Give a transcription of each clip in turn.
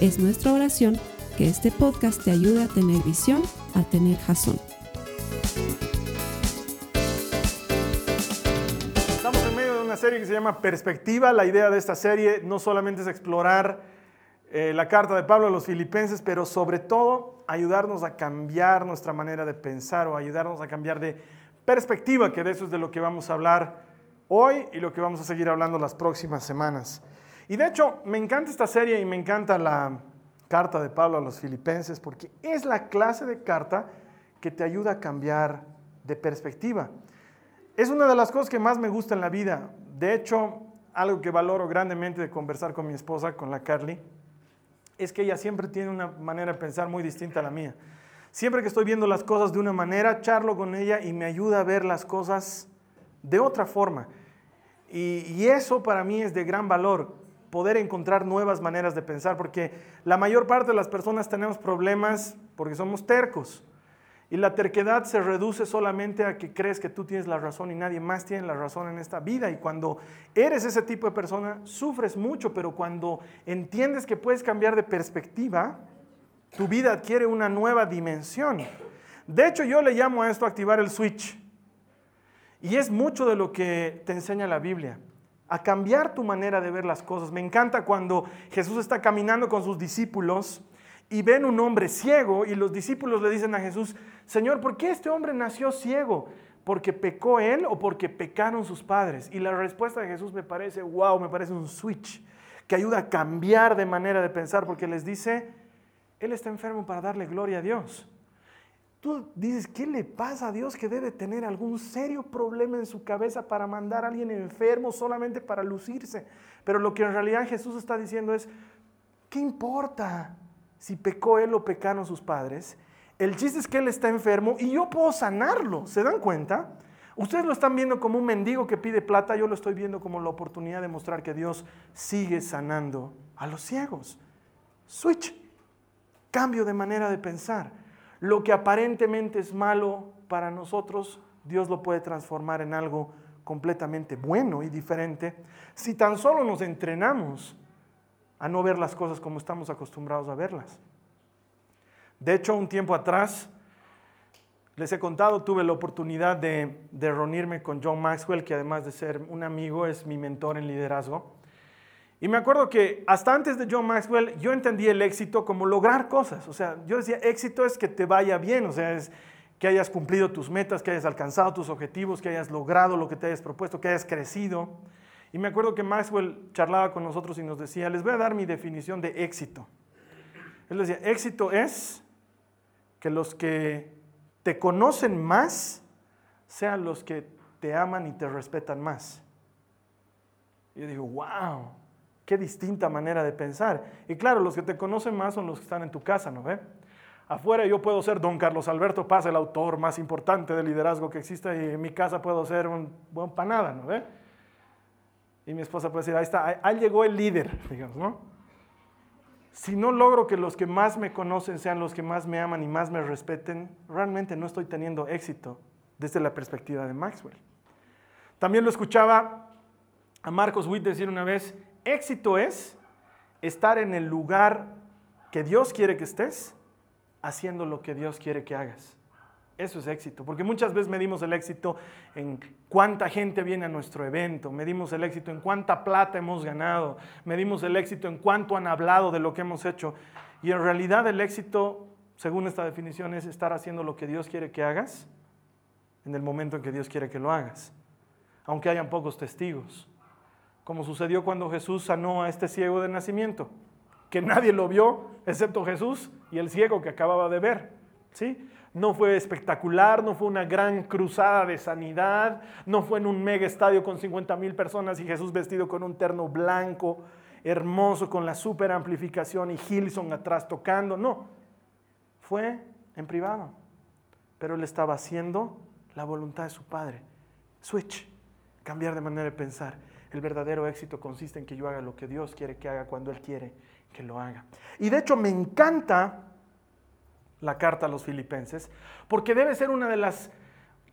Es nuestra oración que este podcast te ayude a tener visión, a tener jazón. Estamos en medio de una serie que se llama Perspectiva. La idea de esta serie no solamente es explorar eh, la carta de Pablo a los filipenses, pero sobre todo ayudarnos a cambiar nuestra manera de pensar o ayudarnos a cambiar de perspectiva, que de eso es de lo que vamos a hablar hoy y lo que vamos a seguir hablando las próximas semanas. Y de hecho, me encanta esta serie y me encanta la carta de Pablo a los filipenses porque es la clase de carta que te ayuda a cambiar de perspectiva. Es una de las cosas que más me gusta en la vida. De hecho, algo que valoro grandemente de conversar con mi esposa, con la Carly, es que ella siempre tiene una manera de pensar muy distinta a la mía. Siempre que estoy viendo las cosas de una manera, charlo con ella y me ayuda a ver las cosas de otra forma. Y, y eso para mí es de gran valor poder encontrar nuevas maneras de pensar, porque la mayor parte de las personas tenemos problemas porque somos tercos. Y la terquedad se reduce solamente a que crees que tú tienes la razón y nadie más tiene la razón en esta vida. Y cuando eres ese tipo de persona, sufres mucho, pero cuando entiendes que puedes cambiar de perspectiva, tu vida adquiere una nueva dimensión. De hecho, yo le llamo a esto activar el switch. Y es mucho de lo que te enseña la Biblia a cambiar tu manera de ver las cosas. Me encanta cuando Jesús está caminando con sus discípulos y ven un hombre ciego y los discípulos le dicen a Jesús, Señor, ¿por qué este hombre nació ciego? ¿Porque pecó él o porque pecaron sus padres? Y la respuesta de Jesús me parece, wow, me parece un switch que ayuda a cambiar de manera de pensar porque les dice, Él está enfermo para darle gloria a Dios. Tú dices, ¿qué le pasa a Dios que debe tener algún serio problema en su cabeza para mandar a alguien enfermo solamente para lucirse? Pero lo que en realidad Jesús está diciendo es, ¿qué importa si pecó él o pecaron sus padres? El chiste es que él está enfermo y yo puedo sanarlo, ¿se dan cuenta? Ustedes lo están viendo como un mendigo que pide plata, yo lo estoy viendo como la oportunidad de mostrar que Dios sigue sanando a los ciegos. Switch, cambio de manera de pensar. Lo que aparentemente es malo para nosotros, Dios lo puede transformar en algo completamente bueno y diferente si tan solo nos entrenamos a no ver las cosas como estamos acostumbrados a verlas. De hecho, un tiempo atrás, les he contado, tuve la oportunidad de, reunirme con John Maxwell, que además de ser un amigo, es mi mentor en liderazgo. Y me acuerdo que hasta antes de John Maxwell yo entendí el éxito como lograr cosas. O sea, yo decía, éxito es que te vaya bien, o sea, es que hayas cumplido tus metas, que hayas alcanzado tus objetivos, que hayas logrado lo que te hayas propuesto, que hayas crecido. Y me acuerdo que Maxwell charlaba con nosotros y nos decía, les voy a dar mi definición de éxito. Él decía, éxito es que los que te conocen más sean los que te aman y te respetan más. Y yo digo, wow, Qué distinta manera de pensar. Y claro, los que te conocen más son los que están en tu casa, ¿no ve? Afuera yo puedo ser don Carlos Alberto Paz, el autor más importante de liderazgo que existe, y en mi casa puedo ser un buen panada, ¿no ve? Y mi esposa puede decir, ahí está, ahí llegó el líder, digamos, ¿no? Si no logro que los que más me conocen sean los que más me aman y más me respeten, realmente no estoy teniendo éxito desde la perspectiva de Maxwell. También lo escuchaba a Marcos Witt decir una vez, Éxito es estar en el lugar que Dios quiere que estés, haciendo lo que Dios quiere que hagas. Eso es éxito, porque muchas veces medimos el éxito en cuánta gente viene a nuestro evento, medimos el éxito en cuánta plata hemos ganado, medimos el éxito en cuánto han hablado de lo que hemos hecho. Y en realidad el éxito, según esta definición, es estar haciendo lo que Dios quiere que hagas en el momento en que Dios quiere que lo hagas, aunque hayan pocos testigos como sucedió cuando Jesús sanó a este ciego de nacimiento, que nadie lo vio excepto Jesús y el ciego que acababa de ver. ¿sí? No fue espectacular, no fue una gran cruzada de sanidad, no fue en un mega estadio con 50 mil personas y Jesús vestido con un terno blanco hermoso con la super amplificación y Gilson atrás tocando. No, fue en privado. Pero él estaba haciendo la voluntad de su padre. Switch, cambiar de manera de pensar. El verdadero éxito consiste en que yo haga lo que Dios quiere que haga cuando Él quiere que lo haga. Y de hecho me encanta la carta a los filipenses, porque debe ser una de las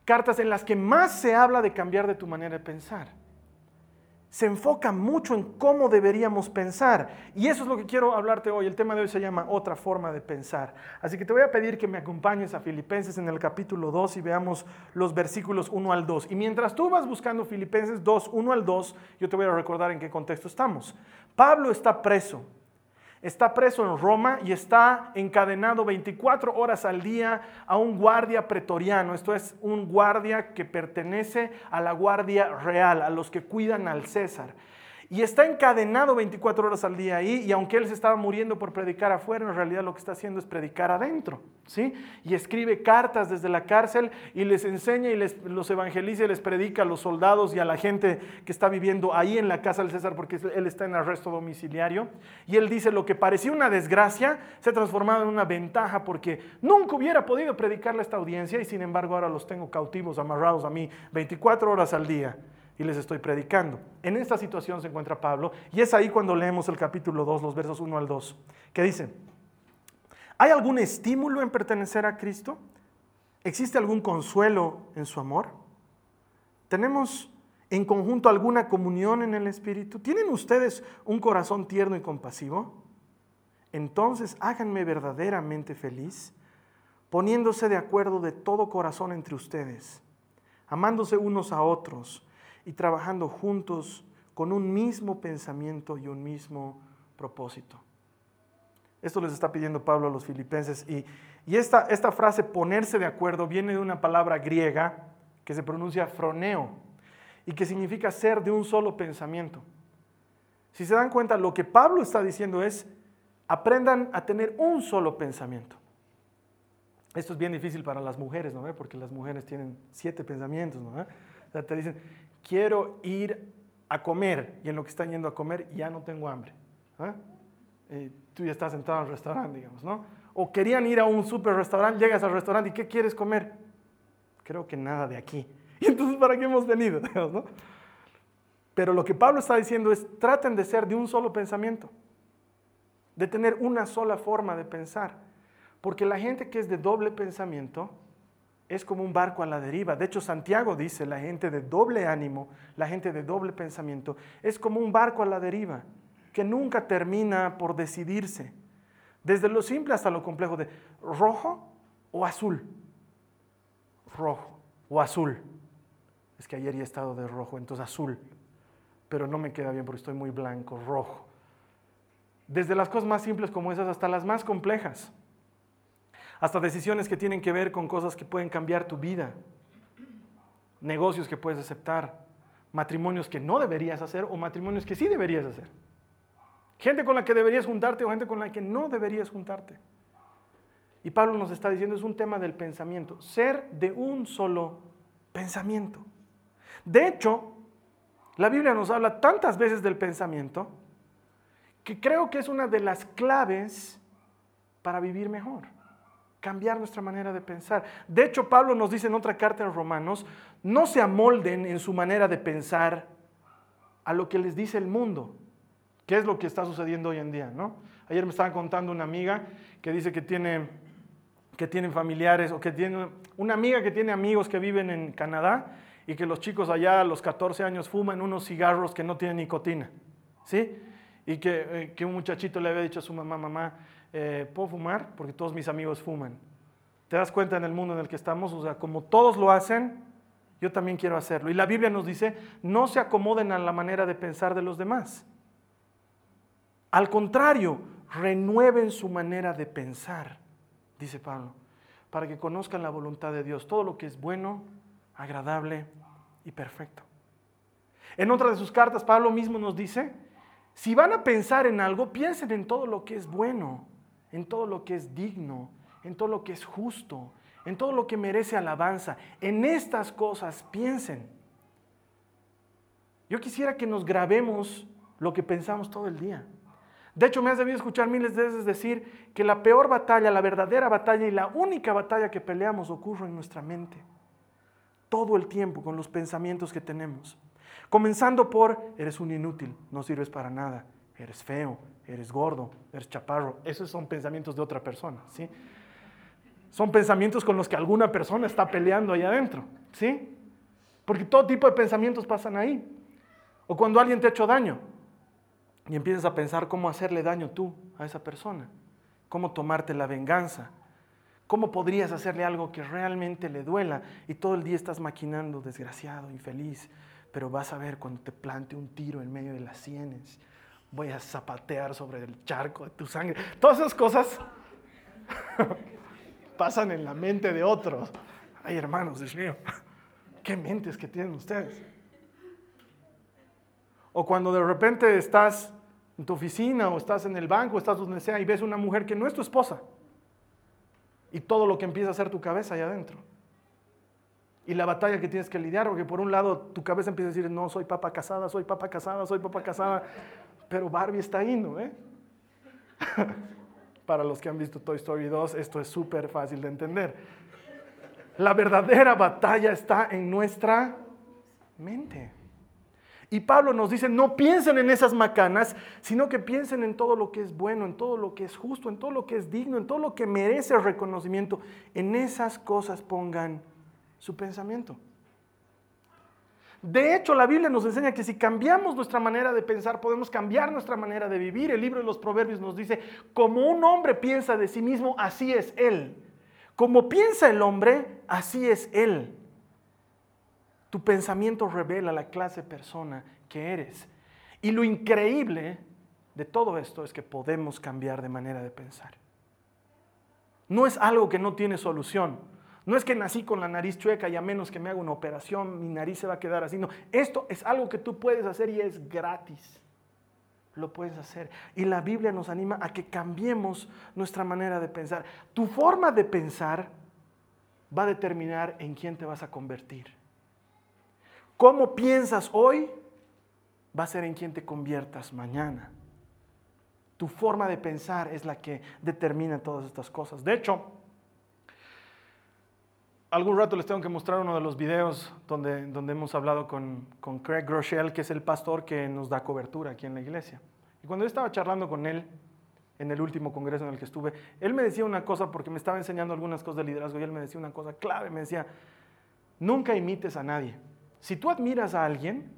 cartas en las que más se habla de cambiar de tu manera de pensar se enfoca mucho en cómo deberíamos pensar. Y eso es lo que quiero hablarte hoy. El tema de hoy se llama otra forma de pensar. Así que te voy a pedir que me acompañes a Filipenses en el capítulo 2 y veamos los versículos 1 al 2. Y mientras tú vas buscando Filipenses 2, 1 al 2, yo te voy a recordar en qué contexto estamos. Pablo está preso está preso en Roma y está encadenado 24 horas al día a un guardia pretoriano. Esto es un guardia que pertenece a la guardia real, a los que cuidan al César. Y está encadenado 24 horas al día ahí, y aunque él se estaba muriendo por predicar afuera, en realidad lo que está haciendo es predicar adentro, ¿sí? Y escribe cartas desde la cárcel y les enseña y les, los evangeliza y les predica a los soldados y a la gente que está viviendo ahí en la casa del César, porque él está en arresto domiciliario. Y él dice, lo que parecía una desgracia se ha transformado en una ventaja, porque nunca hubiera podido predicarle a esta audiencia, y sin embargo ahora los tengo cautivos, amarrados a mí 24 horas al día y les estoy predicando. En esta situación se encuentra Pablo y es ahí cuando leemos el capítulo 2, los versos 1 al 2, que dice, ¿hay algún estímulo en pertenecer a Cristo? ¿Existe algún consuelo en su amor? ¿Tenemos en conjunto alguna comunión en el Espíritu? ¿Tienen ustedes un corazón tierno y compasivo? Entonces háganme verdaderamente feliz, poniéndose de acuerdo de todo corazón entre ustedes, amándose unos a otros y trabajando juntos con un mismo pensamiento y un mismo propósito. Esto les está pidiendo Pablo a los filipenses y, esta, esta frase ponerse de acuerdo viene de una palabra griega que se pronuncia froneo y que significa ser de un solo pensamiento. Si se dan cuenta, lo que Pablo está diciendo es, aprendan a tener un solo pensamiento. Esto es bien difícil para las mujeres, ¿no? Porque las mujeres tienen siete pensamientos, ¿no? O sea, te dicen, quiero ir a comer y en lo que están yendo a comer ya no tengo hambre. ¿ah? tú ya estás sentado en el restaurante, digamos, ¿no? O querían ir a un super restaurante, llegas al restaurante y ¿qué quieres comer? Creo que nada de aquí. Y entonces, ¿para qué hemos venido? ¿no? Pero lo que Pablo está diciendo es, traten de ser de un solo pensamiento, de tener una sola forma de pensar. Porque la gente que es de doble pensamiento, es como un barco a la deriva. De hecho, Santiago dice, la gente de doble ánimo, la gente de doble pensamiento, es como un barco a la deriva, que nunca termina por decidirse. Desde lo simple hasta lo complejo de rojo o azul. Rojo o azul. Es que ayer he estado de rojo, entonces azul. Pero no me queda bien porque estoy muy blanco, rojo. Desde las cosas más simples como esas hasta las más complejas hasta decisiones que tienen que ver con cosas que pueden cambiar tu vida, negocios que puedes aceptar, matrimonios que no deberías hacer o matrimonios que sí deberías hacer. Gente con la que deberías juntarte o gente con la que no deberías juntarte. Y Pablo nos está diciendo, es un tema del pensamiento, ser de un solo pensamiento. De hecho, la Biblia nos habla tantas veces del pensamiento que creo que es una de las claves para vivir mejor cambiar nuestra manera de pensar. De hecho, Pablo nos dice en otra carta en Romanos, no se amolden en su manera de pensar a lo que les dice el mundo, que es lo que está sucediendo hoy en día, ¿no? Ayer me estaba contando una amiga que dice que tiene que tienen familiares o que tiene una amiga que tiene amigos que viven en Canadá y que los chicos allá a los 14 años fuman unos cigarros que no tienen nicotina, ¿sí? Y que, eh, que un muchachito le había dicho a su mamá, mamá, eh, puedo fumar porque todos mis amigos fuman. ¿Te das cuenta en el mundo en el que estamos? O sea, como todos lo hacen, yo también quiero hacerlo. Y la Biblia nos dice, no se acomoden a la manera de pensar de los demás. Al contrario, renueven su manera de pensar, dice Pablo, para que conozcan la voluntad de Dios, todo lo que es bueno, agradable y perfecto. En otra de sus cartas, Pablo mismo nos dice, si van a pensar en algo, piensen en todo lo que es bueno, en todo lo que es digno, en todo lo que es justo, en todo lo que merece alabanza. En estas cosas piensen. Yo quisiera que nos grabemos lo que pensamos todo el día. De hecho, me has debido escuchar miles de veces decir que la peor batalla, la verdadera batalla y la única batalla que peleamos ocurre en nuestra mente. Todo el tiempo con los pensamientos que tenemos. Comenzando por, eres un inútil, no sirves para nada, eres feo, eres gordo, eres chaparro. Esos son pensamientos de otra persona, ¿sí? Son pensamientos con los que alguna persona está peleando ahí adentro, ¿sí? Porque todo tipo de pensamientos pasan ahí. O cuando alguien te ha hecho daño y empiezas a pensar cómo hacerle daño tú a esa persona, cómo tomarte la venganza, cómo podrías hacerle algo que realmente le duela y todo el día estás maquinando, desgraciado, infeliz, pero vas a ver cuando te plante un tiro en medio de las sienes, voy a zapatear sobre el charco de tu sangre. Todas esas cosas pasan en la mente de otros. Ay, hermanos, Dios mío, qué mentes que tienen ustedes. O cuando de repente estás en tu oficina o estás en el banco, estás donde sea y ves una mujer que no es tu esposa. Y todo lo que empieza a hacer tu cabeza allá adentro. Y la batalla que tienes que lidiar, porque por un lado tu cabeza empieza a decir, no, soy papa casada, soy papa casada, soy papa casada. Pero Barbie está ahí. Eh? Para los que han visto Toy Story 2, esto es súper fácil de entender. La verdadera batalla está en nuestra mente. Y Pablo nos dice, no piensen en esas macanas, sino que piensen en todo lo que es bueno, en todo lo que es justo, en todo lo que es digno, en todo lo que merece reconocimiento. En esas cosas pongan su pensamiento. De hecho, la Biblia nos enseña que si cambiamos nuestra manera de pensar, podemos cambiar nuestra manera de vivir. El libro de los Proverbios nos dice, como un hombre piensa de sí mismo, así es él. Como piensa el hombre, así es él. Tu pensamiento revela la clase de persona que eres. Y lo increíble de todo esto es que podemos cambiar de manera de pensar. No es algo que no tiene solución. No es que nací con la nariz chueca y a menos que me haga una operación mi nariz se va a quedar así. No, esto es algo que tú puedes hacer y es gratis. Lo puedes hacer. Y la Biblia nos anima a que cambiemos nuestra manera de pensar. Tu forma de pensar va a determinar en quién te vas a convertir. Cómo piensas hoy va a ser en quien te conviertas mañana. Tu forma de pensar es la que determina todas estas cosas. De hecho, algún rato les tengo que mostrar uno de los videos donde, donde hemos hablado con, con Craig Groeschel, que es el pastor que nos da cobertura aquí en la iglesia. Y cuando yo estaba charlando con él en el último congreso en el que estuve, él me decía una cosa porque me estaba enseñando algunas cosas de liderazgo y él me decía una cosa clave, me decía, nunca imites a nadie. Si tú admiras a alguien,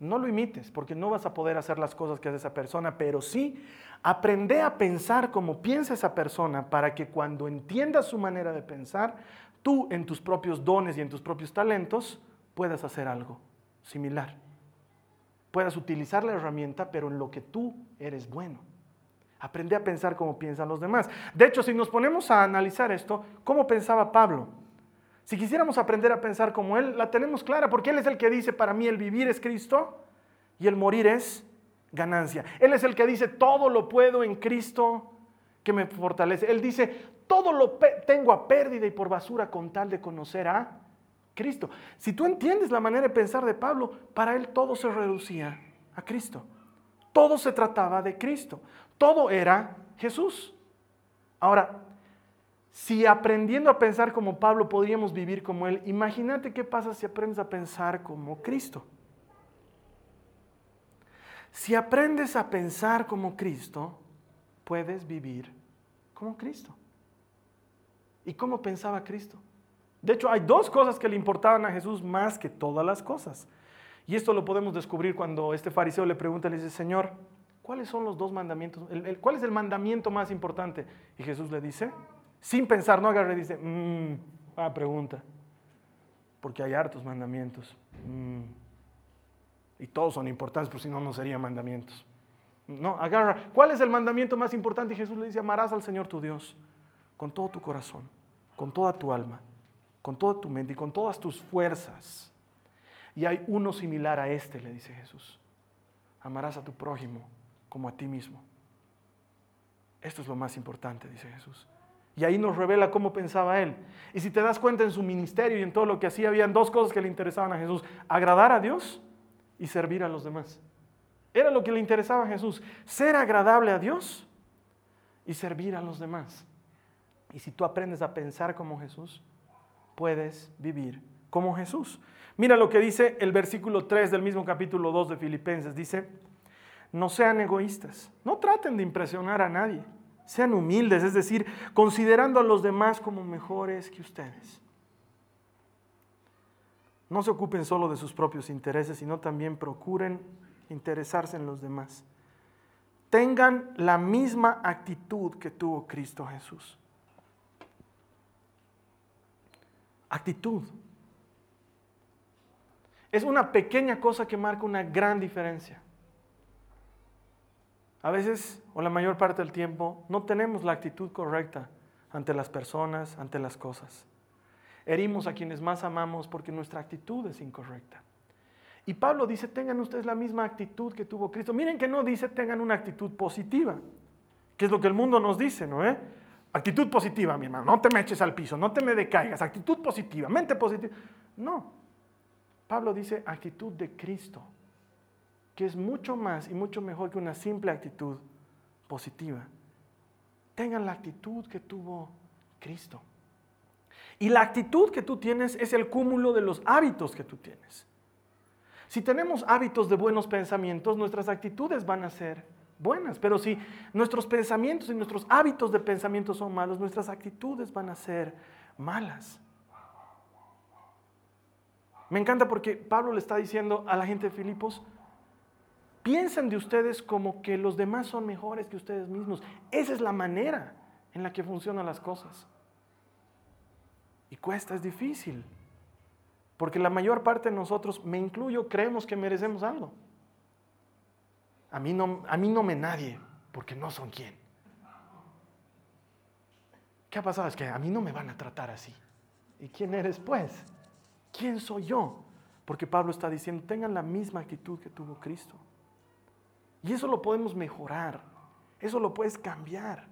no lo imites, porque no vas a poder hacer las cosas que hace esa persona, pero sí aprende a pensar como piensa esa persona para que cuando entiendas su manera de pensar, tú en tus propios dones y en tus propios talentos puedas hacer algo similar. Puedas utilizar la herramienta, pero en lo que tú eres bueno. Aprende a pensar como piensan los demás. De hecho, si nos ponemos a analizar esto, ¿cómo pensaba Pablo? Si quisiéramos aprender a pensar como Él, la tenemos clara, porque Él es el que dice, para mí el vivir es Cristo y el morir es ganancia. Él es el que dice, todo lo puedo en Cristo que me fortalece. Él dice, todo lo tengo a pérdida y por basura con tal de conocer a Cristo. Si tú entiendes la manera de pensar de Pablo, para él todo se reducía a Cristo. Todo se trataba de Cristo. Todo era Jesús. Ahora, si aprendiendo a pensar como Pablo podríamos vivir como Él, imagínate qué pasa si aprendes a pensar como Cristo. Si aprendes a pensar como Cristo, puedes vivir como Cristo. ¿Y cómo pensaba Cristo? De hecho, hay dos cosas que le importaban a Jesús más que todas las cosas. Y esto lo podemos descubrir cuando este fariseo le pregunta, le dice, Señor, ¿cuáles son los dos mandamientos? ¿Cuál es el mandamiento más importante? Y Jesús le dice, sin pensar, no agarre dice, mmm, pregunta. Porque hay hartos mandamientos. Mm, y todos son importantes, pero si no, no serían mandamientos. No, agarra. ¿Cuál es el mandamiento más importante? Y Jesús le dice, amarás al Señor tu Dios con todo tu corazón, con toda tu alma, con toda tu mente y con todas tus fuerzas. Y hay uno similar a este, le dice Jesús. Amarás a tu prójimo como a ti mismo. Esto es lo más importante, dice Jesús. Y ahí nos revela cómo pensaba él. Y si te das cuenta en su ministerio y en todo lo que hacía, habían dos cosas que le interesaban a Jesús. Agradar a Dios y servir a los demás. Era lo que le interesaba a Jesús, ser agradable a Dios y servir a los demás. Y si tú aprendes a pensar como Jesús, puedes vivir como Jesús. Mira lo que dice el versículo 3 del mismo capítulo 2 de Filipenses. Dice, no sean egoístas, no traten de impresionar a nadie, sean humildes, es decir, considerando a los demás como mejores que ustedes. No se ocupen solo de sus propios intereses, sino también procuren interesarse en los demás. Tengan la misma actitud que tuvo Cristo Jesús. Actitud. Es una pequeña cosa que marca una gran diferencia. A veces, o la mayor parte del tiempo, no tenemos la actitud correcta ante las personas, ante las cosas. Herimos a quienes más amamos porque nuestra actitud es incorrecta. Y Pablo dice, tengan ustedes la misma actitud que tuvo Cristo. Miren que no dice tengan una actitud positiva, que es lo que el mundo nos dice, ¿no? Eh? Actitud positiva, mi hermano, no te me eches al piso, no te me decaigas, actitud positiva, mente positiva. No, Pablo dice actitud de Cristo, que es mucho más y mucho mejor que una simple actitud positiva. Tengan la actitud que tuvo Cristo. Y la actitud que tú tienes es el cúmulo de los hábitos que tú tienes. Si tenemos hábitos de buenos pensamientos, nuestras actitudes van a ser buenas. Pero si nuestros pensamientos y nuestros hábitos de pensamiento son malos, nuestras actitudes van a ser malas. Me encanta porque Pablo le está diciendo a la gente de Filipos, piensen de ustedes como que los demás son mejores que ustedes mismos. Esa es la manera en la que funcionan las cosas. Y cuesta, es difícil. Porque la mayor parte de nosotros, me incluyo, creemos que merecemos algo. A mí no, a mí no me nadie, porque no son quién. ¿Qué ha pasado? Es que a mí no me van a tratar así. ¿Y quién eres pues? ¿Quién soy yo? Porque Pablo está diciendo, tengan la misma actitud que tuvo Cristo. Y eso lo podemos mejorar. Eso lo puedes cambiar.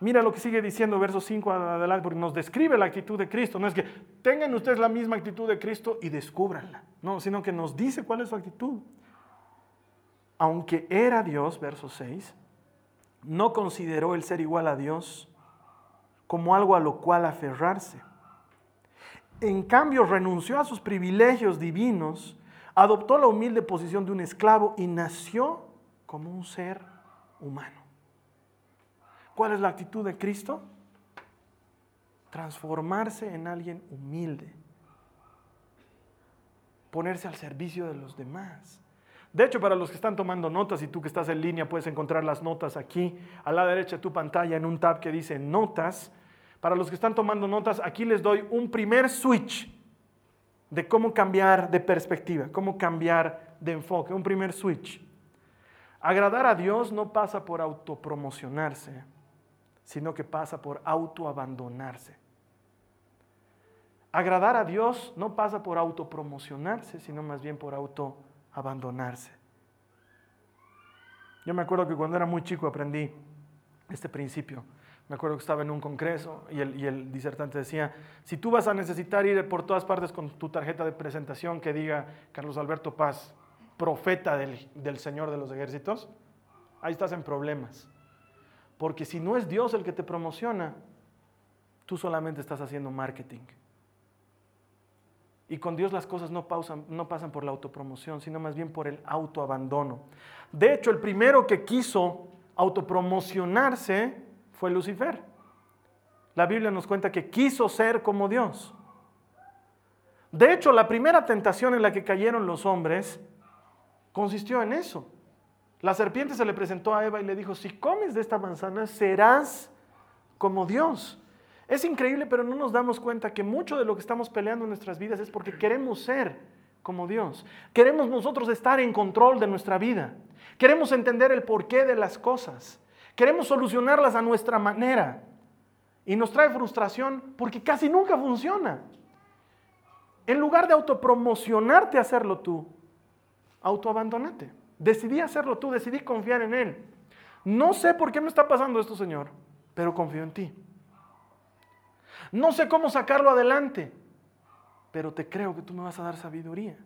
Mira lo que sigue diciendo verso 5 adelante, porque nos describe la actitud de Cristo. No es que tengan ustedes la misma actitud de Cristo y descúbranla. No, sino que nos dice cuál es su actitud. Aunque era Dios, verso 6, no consideró el ser igual a Dios como algo a lo cual aferrarse en cambio, renunció a sus privilegios divinos, adoptó la humilde posición de un esclavo y nació como un ser humano. ¿Cuál es la actitud de Cristo? Transformarse en alguien humilde, ponerse al servicio de los demás. De hecho, para los que están tomando notas y tú que estás en línea puedes encontrar las notas aquí a la derecha de tu pantalla en un tab que dice notas. Para los que están tomando notas, aquí les doy un primer switch de cómo cambiar de perspectiva, cómo cambiar de enfoque, un primer switch. Agradar a Dios no pasa por autopromocionarse, sino que pasa por autoabandonarse. Agradar a Dios no pasa por autopromocionarse, sino más bien por autoabandonarse. Yo me acuerdo que cuando era muy chico aprendí este principio. Me acuerdo que estaba en un congreso y el, disertante decía, si tú vas a necesitar ir por todas partes con tu tarjeta de presentación que diga Carlos Alberto Paz, profeta del, del Señor de los ejércitos, ahí estás en problemas. Porque si no es Dios el que te promociona, tú solamente estás haciendo marketing. Y con Dios las cosas no, pausan, no pasan por la autopromoción, sino más bien por el autoabandono. De hecho, el primero que quiso autopromocionarse fue Lucifer. La Biblia nos cuenta que quiso ser como Dios. De hecho, la primera tentación en la que cayeron los hombres consistió en eso. La serpiente se le presentó a Eva y le dijo, si comes de esta manzana serás como Dios. Es increíble, pero no nos damos cuenta que mucho de lo que estamos peleando en nuestras vidas es porque queremos ser como Dios. Queremos nosotros estar en control de nuestra vida. Queremos entender el porqué de las cosas. Queremos solucionarlas a nuestra manera. Y nos trae frustración porque casi nunca funciona. En lugar de autopromocionarte a hacerlo tú, autoabandonate. Decidí hacerlo tú, decidí confiar en Él. No sé por qué me está pasando esto, Señor, pero confío en ti. No sé cómo sacarlo adelante, pero te creo que tú me vas a dar sabiduría.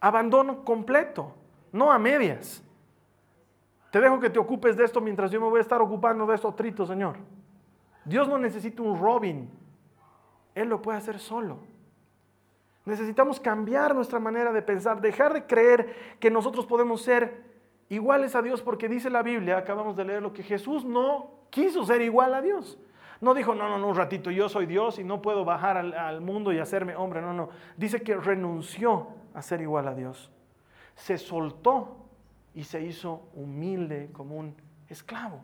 Abandono completo. no a medias. Te dejo que te ocupes de esto mientras yo me voy a estar ocupando de esto trito, Señor. Dios no necesita un Robin. Él lo puede hacer solo. Necesitamos cambiar nuestra manera de pensar, dejar de creer que nosotros podemos ser iguales a Dios, porque dice la Biblia, acabamos de leer lo que Jesús no quiso ser igual a Dios. No dijo, no, no, no, un ratito, yo soy Dios y no puedo bajar al, al mundo y hacerme hombre. No, no. Dice que renunció a ser igual a Dios. Se soltó y se hizo humilde como un esclavo.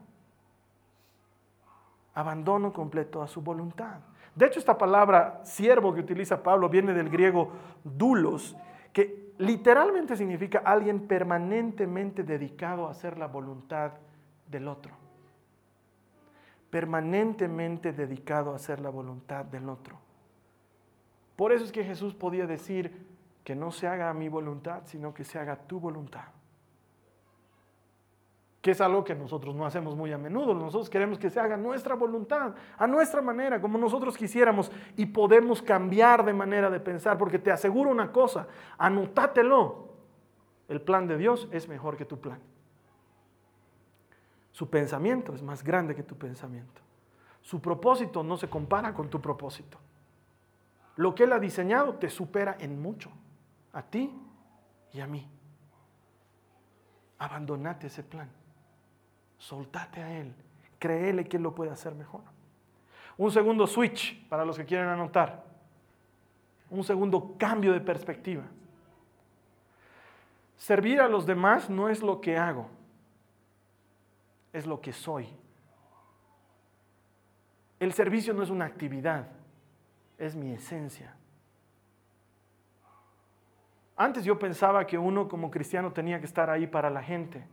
Abandono completo a su voluntad. De hecho, esta palabra siervo que utiliza Pablo viene del griego dulos, que literalmente significa alguien permanentemente dedicado a hacer la voluntad del otro. Permanentemente dedicado a hacer la voluntad del otro. Por eso es que Jesús podía decir que no se haga mi voluntad, sino que se haga tu voluntad que es algo que nosotros no hacemos muy a menudo. Nosotros queremos que se haga nuestra voluntad, a nuestra manera, como nosotros quisiéramos, y podemos cambiar de manera de pensar, porque te aseguro una cosa, anotátelo, el plan de Dios es mejor que tu plan. Su pensamiento es más grande que tu pensamiento. Su propósito no se compara con tu propósito. Lo que Él ha diseñado te supera en mucho, a ti y a mí. Abandonate ese plan. Soltate a Él. Créele que Él lo puede hacer mejor. Un segundo switch para los que quieren anotar. Un segundo cambio de perspectiva. Servir a los demás no es lo que hago, es lo que soy. El servicio no es una actividad, es mi esencia. Antes yo pensaba que uno como cristiano tenía que estar ahí para la gente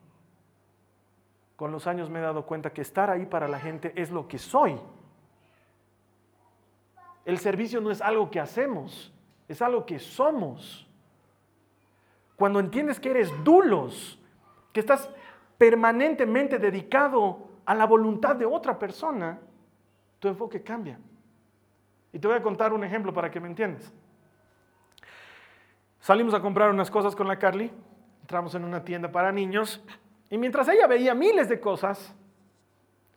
con los años me he dado cuenta que estar ahí para la gente es lo que soy. El servicio no es algo que hacemos, es algo que somos. Cuando entiendes que eres dulos, que estás permanentemente dedicado a la voluntad de otra persona, tu enfoque cambia. Y te voy a contar un ejemplo para que me entiendas. Salimos a comprar unas cosas con la Carly, entramos en una tienda para niños y mientras ella veía miles de cosas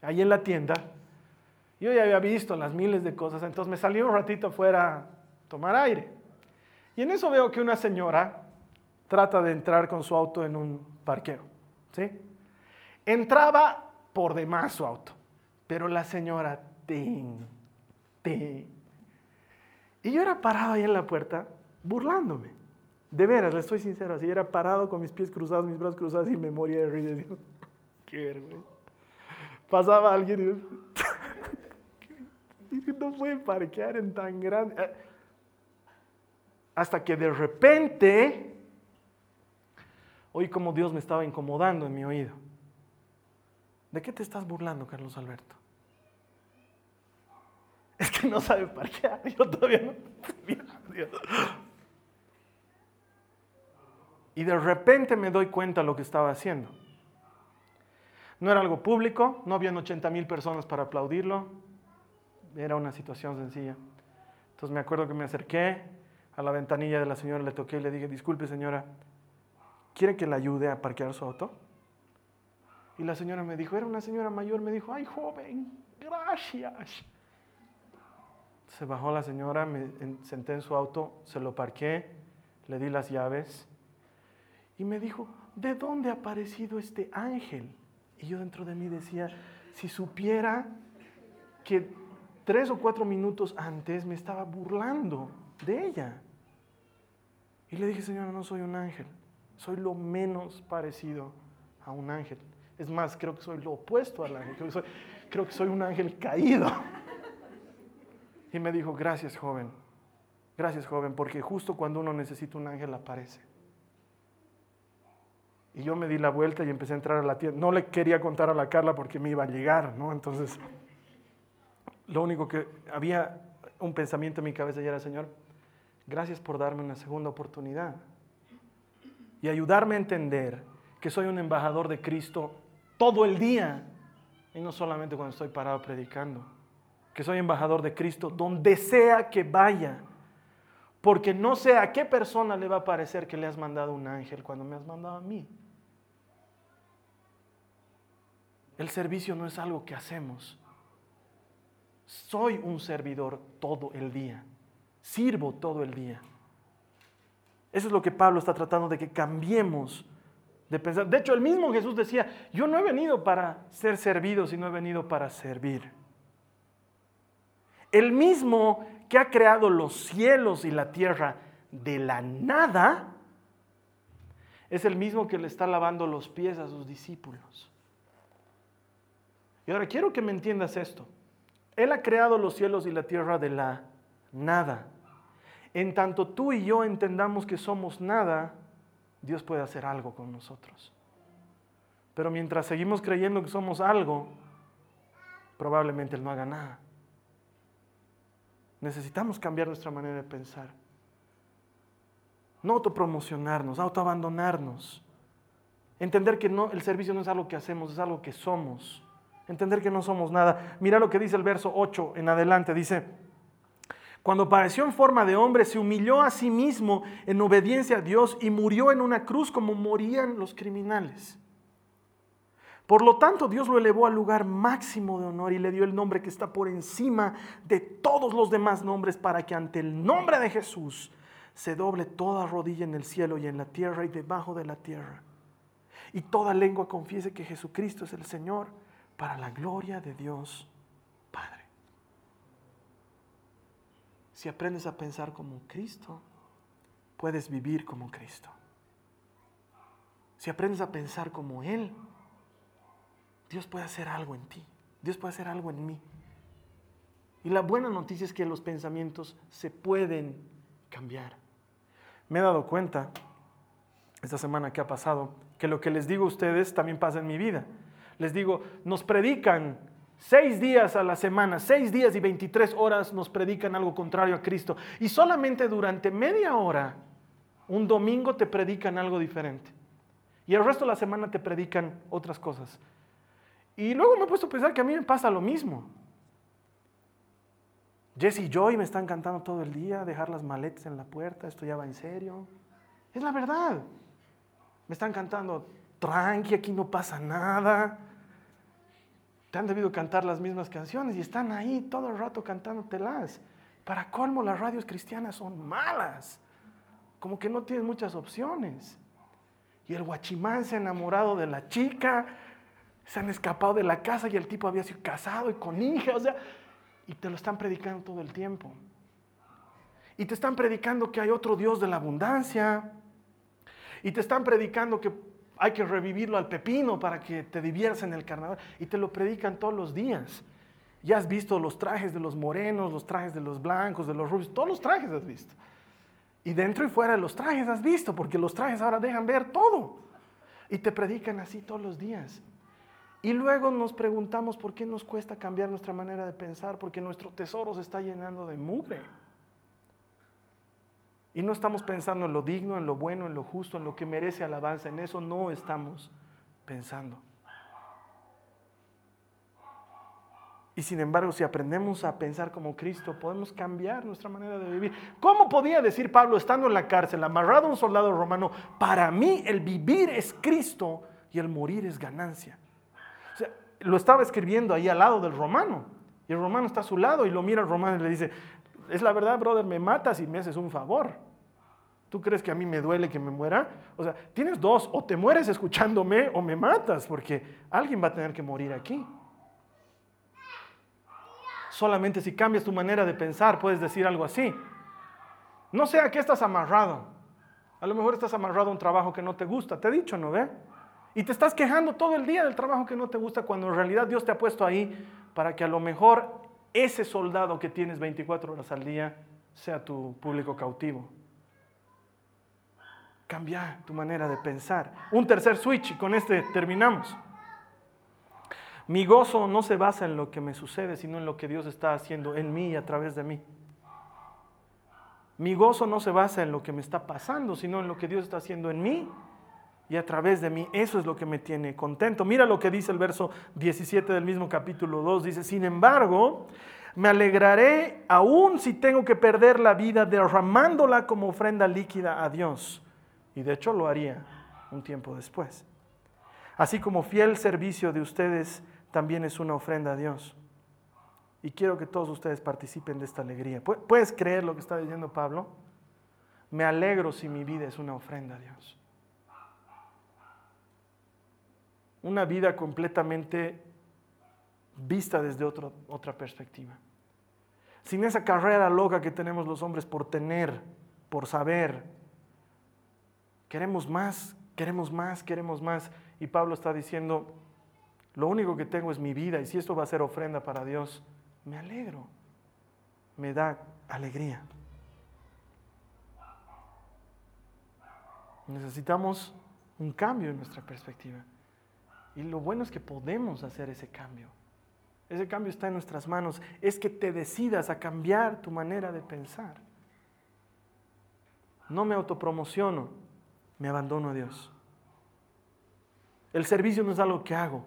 ahí en la tienda, yo ya había visto las miles de cosas, entonces me salí un ratito afuera a tomar aire. Y en eso veo que una señora trata de entrar con su auto en un parqueo. ¿sí? Entraba por demás su auto, pero la señora, ting, ting. Y yo era parado ahí en la puerta burlándome. De veras, le estoy sincero, así era parado con mis pies cruzados, mis brazos cruzados y me moría de risa. Qué vergüenza. Pasaba alguien y no puede parquear en tan grande. Eh, hasta que de repente oí como Dios me estaba incomodando en mi oído. ¿De qué te estás burlando, Carlos Alberto? Es que no sabe parquear. Yo todavía no. Y de repente me doy cuenta de lo que estaba haciendo. No era algo público, no habían 80 mil personas para aplaudirlo, era una situación sencilla. Entonces me acuerdo que me acerqué a la ventanilla de la señora, le toqué y le dije, disculpe señora, ¿quiere que le ayude a parquear su auto? Y la señora me dijo, era una señora mayor, me dijo, ay joven, gracias. Se bajó la señora, me senté en su auto, se lo parqué, le di las llaves y me dijo, ¿de dónde ha aparecido este ángel? Y yo dentro de mí decía, si supiera que tres o cuatro minutos antes me estaba burlando de ella. Y le dije, señora, no soy un ángel, soy lo menos parecido a un ángel. Es más, creo que soy lo opuesto al ángel, creo que soy, creo que soy un ángel caído. Y me dijo, gracias joven, gracias joven, porque justo cuando uno necesita un ángel aparece. Y yo me di la vuelta y empecé a entrar a la tienda. No le quería contar a la Carla porque me iba a llegar, ¿no? Entonces, lo único que había un pensamiento en mi cabeza y era, Señor, gracias por darme una segunda oportunidad y ayudarme a entender que soy un embajador de Cristo todo el día y no solamente cuando estoy parado predicando, que soy embajador de Cristo donde sea que vaya, Porque no sé a qué persona le va a parecer que le has mandado un ángel cuando me has mandado a mí. El servicio no es algo que hacemos. Soy un servidor todo el día. Sirvo todo el día. Eso es lo que Pablo está tratando de que cambiemos de pensar. De hecho, el mismo Jesús decía, yo no he venido para ser servido, sino he venido para servir. El mismo que ha creado los cielos y la tierra de la nada, es el mismo que le está lavando los pies a sus discípulos. Y ahora quiero que me entiendas esto. Él ha creado los cielos y la tierra de la nada. En tanto tú y yo entendamos que somos nada, Dios puede hacer algo con nosotros. Pero mientras seguimos creyendo que somos algo, probablemente Él no haga nada. Necesitamos cambiar nuestra manera de pensar. No autopromocionarnos, autoabandonarnos. Entender que no, el servicio no es algo que hacemos, es algo que somos. Entender que no somos nada. Mira lo que dice el verso 8 en adelante. Dice, cuando apareció en forma de hombre, se humilló a sí mismo en obediencia a Dios y murió en una cruz como morían los criminales. Por lo tanto, Dios lo elevó al lugar máximo de honor y le dio el nombre que está por encima de todos los demás nombres para que ante el nombre de Jesús se doble toda rodilla en el cielo y en la tierra y debajo de la tierra. Y toda lengua confiese que Jesucristo es el Señor para la gloria de Dios Padre. Si aprendes a pensar como Cristo, puedes vivir como Cristo. Si aprendes a pensar como Él, Dios puede hacer algo en ti. Dios puede hacer algo en mí. Y la buena noticia es que los pensamientos se pueden cambiar. Me he dado cuenta, esta semana que ha pasado, que lo que les digo a ustedes también pasa en mi vida. Les digo, nos predican Seis días a la semana, seis días y 23 horas nos predican algo contrario a Cristo. Y solamente durante media hora, un domingo te predican algo diferente. Y el resto de la semana te predican otras cosas. Y luego me he puesto a pensar que a mí me pasa lo mismo. Jesse y Joy me están cantando todo el día, dejar las maletas en la puerta, esto ya va en serio. Es la verdad. Me están cantando, tranqui, aquí no pasa nada te han debido cantar las mismas canciones y están ahí todo el rato cantándotelas. Para colmo, las radios cristianas son malas, como que no tienes muchas opciones. Y el guachimán se ha enamorado de la chica, se han escapado de la casa y el tipo había sido casado y con hija, o sea, y te lo están predicando todo el tiempo. Y te están predicando que hay otro Dios de la abundancia. Y te están predicando que hay que revivirlo al pepino para que te diviertas en el carnaval. Y te lo predican todos los días. Ya has visto los trajes de los morenos, los trajes de los blancos, de los rubios, todos los trajes has visto. Y dentro y fuera de los trajes has visto, porque los trajes ahora dejan ver todo. Y te predican así todos los días. Y luego nos preguntamos por qué nos cuesta cambiar nuestra manera de pensar, porque nuestro tesoro se está llenando de mugre. Y no estamos pensando en lo digno, en lo bueno, en lo justo, en lo que merece alabanza. En eso no estamos pensando. Y sin embargo, si aprendemos a pensar como Cristo, podemos cambiar nuestra manera de vivir. ¿Cómo podía decir Pablo, estando en la cárcel, amarrado a un soldado romano, para mí el vivir es Cristo y el morir es ganancia? O sea, lo estaba escribiendo ahí al lado del romano. Y el romano está a su lado y lo mira el romano y le dice, es la verdad, brother, me matas y me haces un favor. ¿Tú crees que a mí me duele que me muera? O sea, tienes dos, o te mueres escuchándome o me matas, porque alguien va a tener que morir aquí. Solamente si cambias tu manera de pensar puedes decir algo así. No sé a qué estás amarrado. A lo mejor estás amarrado a un trabajo que no te gusta. Te he dicho, ¿no ve? Y te estás quejando todo el día del trabajo que no te gusta cuando en realidad Dios te ha puesto ahí para que a lo mejor ese soldado que tienes 24 horas al día sea tu público cautivo. Cambia tu manera de pensar. Un tercer switch y con este terminamos. Mi gozo no se basa en lo que me sucede, sino en lo que Dios está haciendo en mí y a través de mí. Mi gozo no se basa en lo que me está pasando, sino en lo que Dios está haciendo en mí y a través de mí. Eso es lo que me tiene contento. Mira lo que dice el verso 17 del mismo capítulo 2. Dice, sin embargo, Me alegraré aún si tengo que perder la vida derramándola como ofrenda líquida a Dios. Y de hecho lo haría un tiempo después. Así como fiel servicio de ustedes también es una ofrenda a Dios. Y quiero que todos ustedes participen de esta alegría. ¿Puedes creer lo que está diciendo Pablo? Me alegro si mi vida es una ofrenda a Dios. Una vida completamente vista desde otra perspectiva. Sin esa carrera loca que tenemos los hombres por tener, por saber. Queremos más, queremos más, queremos más. Y Pablo está diciendo, lo único que tengo es mi vida y si esto va a ser ofrenda para Dios, me alegro, me da alegría. Necesitamos un cambio en nuestra perspectiva. Y lo bueno es que podemos hacer ese cambio. Ese cambio está en nuestras manos. Es que te decidas a cambiar tu manera de pensar. No me autopromociono, me abandono a Dios. El servicio no es algo que hago,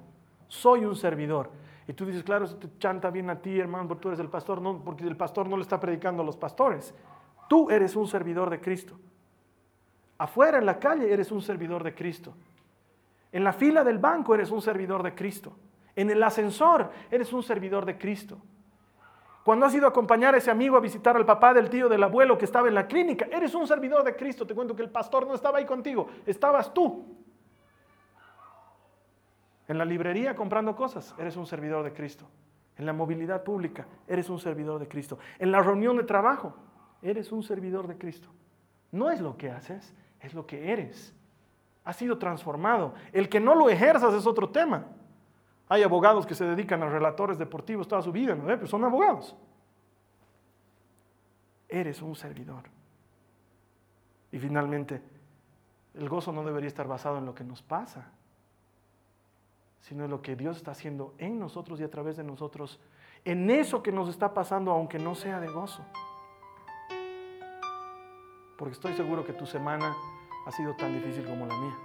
soy un servidor. Y tú dices, claro, se te chanta bien a ti, hermano, porque tú eres el pastor. No, porque el pastor no le está predicando a los pastores. Tú eres un servidor de Cristo. Afuera, en la calle, eres un servidor de Cristo. En la fila del banco, eres un servidor de Cristo. En el ascensor, eres un servidor de Cristo. Cuando has ido a acompañar a ese amigo a visitar al papá del tío del abuelo que estaba en la clínica, eres un servidor de Cristo. Te cuento que el pastor no estaba ahí contigo, estabas tú. En la librería comprando cosas, eres un servidor de Cristo. En la movilidad pública, eres un servidor de Cristo. En la reunión de trabajo, eres un servidor de Cristo. No es lo que haces, es lo que eres. Has sido transformado. El que no lo ejerzas es otro tema. Hay abogados que se dedican a relatores deportivos toda su vida, ¿no? Pero son abogados. Eres un servidor. Y finalmente, el gozo no debería estar basado en lo que nos pasa, sino en lo que Dios está haciendo en nosotros y a través de nosotros, en eso que nos está pasando, aunque no sea de gozo. Porque estoy seguro que tu semana ha sido tan difícil como la mía.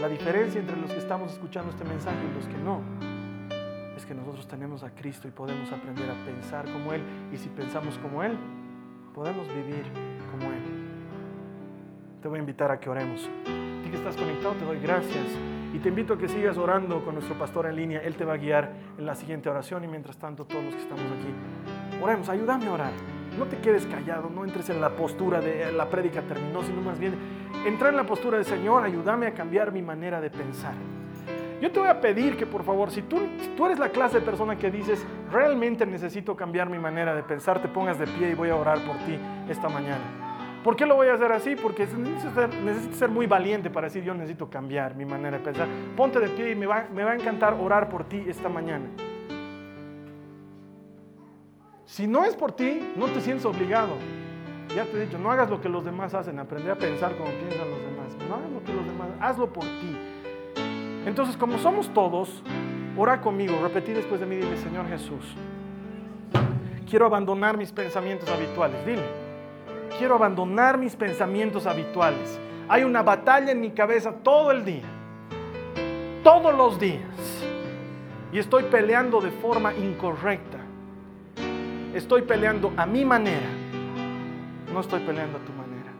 La diferencia entre los que estamos escuchando este mensaje y los que no es que nosotros tenemos a Cristo y podemos aprender a pensar como Él. Y si pensamos como Él, podemos vivir como Él. Te voy a invitar a que oremos que estás conectado, te doy gracias. Y te invito a que sigas orando con nuestro pastor en línea. Él te va a guiar en la siguiente oración. Y mientras tanto, todos los que estamos aquí, oremos, ayúdame a orar. No te quedes callado, no entres en la postura de la prédica terminó, sino más bien entra en la postura de Señor, ayúdame a cambiar mi manera de pensar. Yo te voy a pedir que por favor, si tú, tú eres la clase de persona que dices, realmente necesito cambiar mi manera de pensar, te pongas de pie y voy a orar por ti esta mañana. ¿Por qué lo voy a hacer así? Porque necesito ser, muy valiente para decir yo necesito cambiar mi manera de pensar. Ponte de pie y me va, me va a encantar orar por ti esta mañana. Si no es por ti, no te sientes obligado. Ya te he dicho, no hagas lo que los demás hacen, aprende a pensar como piensan los demás. No hagas lo que los demás, hazlo por ti. Entonces, como somos todos, ora conmigo, repetí después de mí, dile, Señor Jesús, quiero abandonar mis pensamientos habituales. Dile quiero abandonar mis pensamientos habituales. Hay una batalla en mi cabeza todo el día, todos los días. Y estoy peleando de forma incorrecta. Estoy peleando a mi manera. No estoy peleando a tu manera.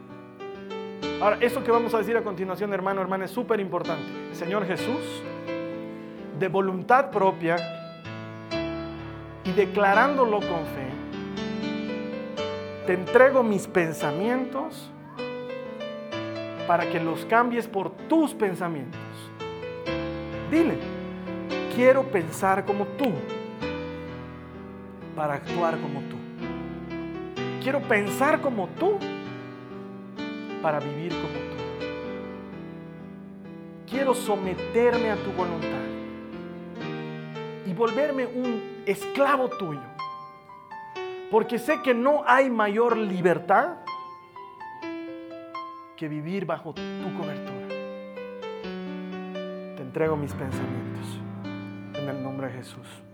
Ahora, eso que vamos a decir a continuación, hermano, hermana, es súper importante. Señor Jesús, de voluntad propia y declarándolo con fe, te entrego mis pensamientos para que los cambies por tus pensamientos. Dile, quiero pensar como tú para actuar como tú. Quiero pensar como tú para vivir como tú. Quiero someterme a tu voluntad y volverme un esclavo tuyo porque sé que no hay mayor libertad que vivir bajo tu cobertura. Te entrego mis pensamientos en el nombre de Jesús.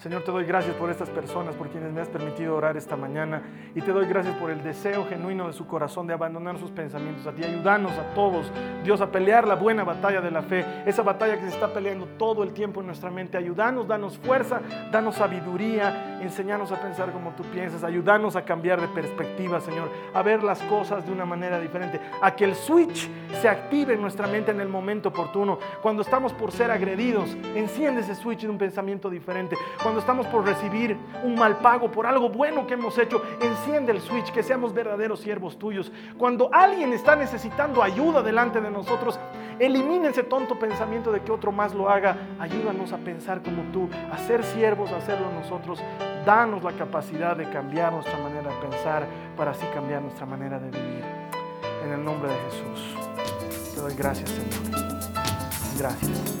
Señor, te doy gracias por estas personas, por quienes me has permitido orar esta mañana. Y te doy gracias por el deseo genuino de su corazón de abandonar sus pensamientos a ti. Ayúdanos a todos, Dios, a pelear la buena batalla de la fe. Esa batalla que se está peleando todo el tiempo en nuestra mente. Ayúdanos, danos fuerza, danos sabiduría. Enseñanos a pensar como tú piensas. Ayúdanos a cambiar de perspectiva, Señor. A ver las cosas de una manera diferente. A que el switch se active en nuestra mente en el momento oportuno. Cuando estamos por ser agredidos, enciende ese switch de un pensamiento diferente estamos por recibir un mal pago por algo bueno que hemos hecho, enciende el switch, que seamos verdaderos siervos tuyos. Cuando alguien está necesitando ayuda delante de nosotros, elimina ese tonto pensamiento de que otro más lo haga. Ayúdanos a pensar como tú, a ser siervos, a hacerlo nosotros. Danos la capacidad de cambiar nuestra manera de pensar para así cambiar nuestra manera de vivir. En el nombre de Jesús. Te doy gracias, Señor. Gracias.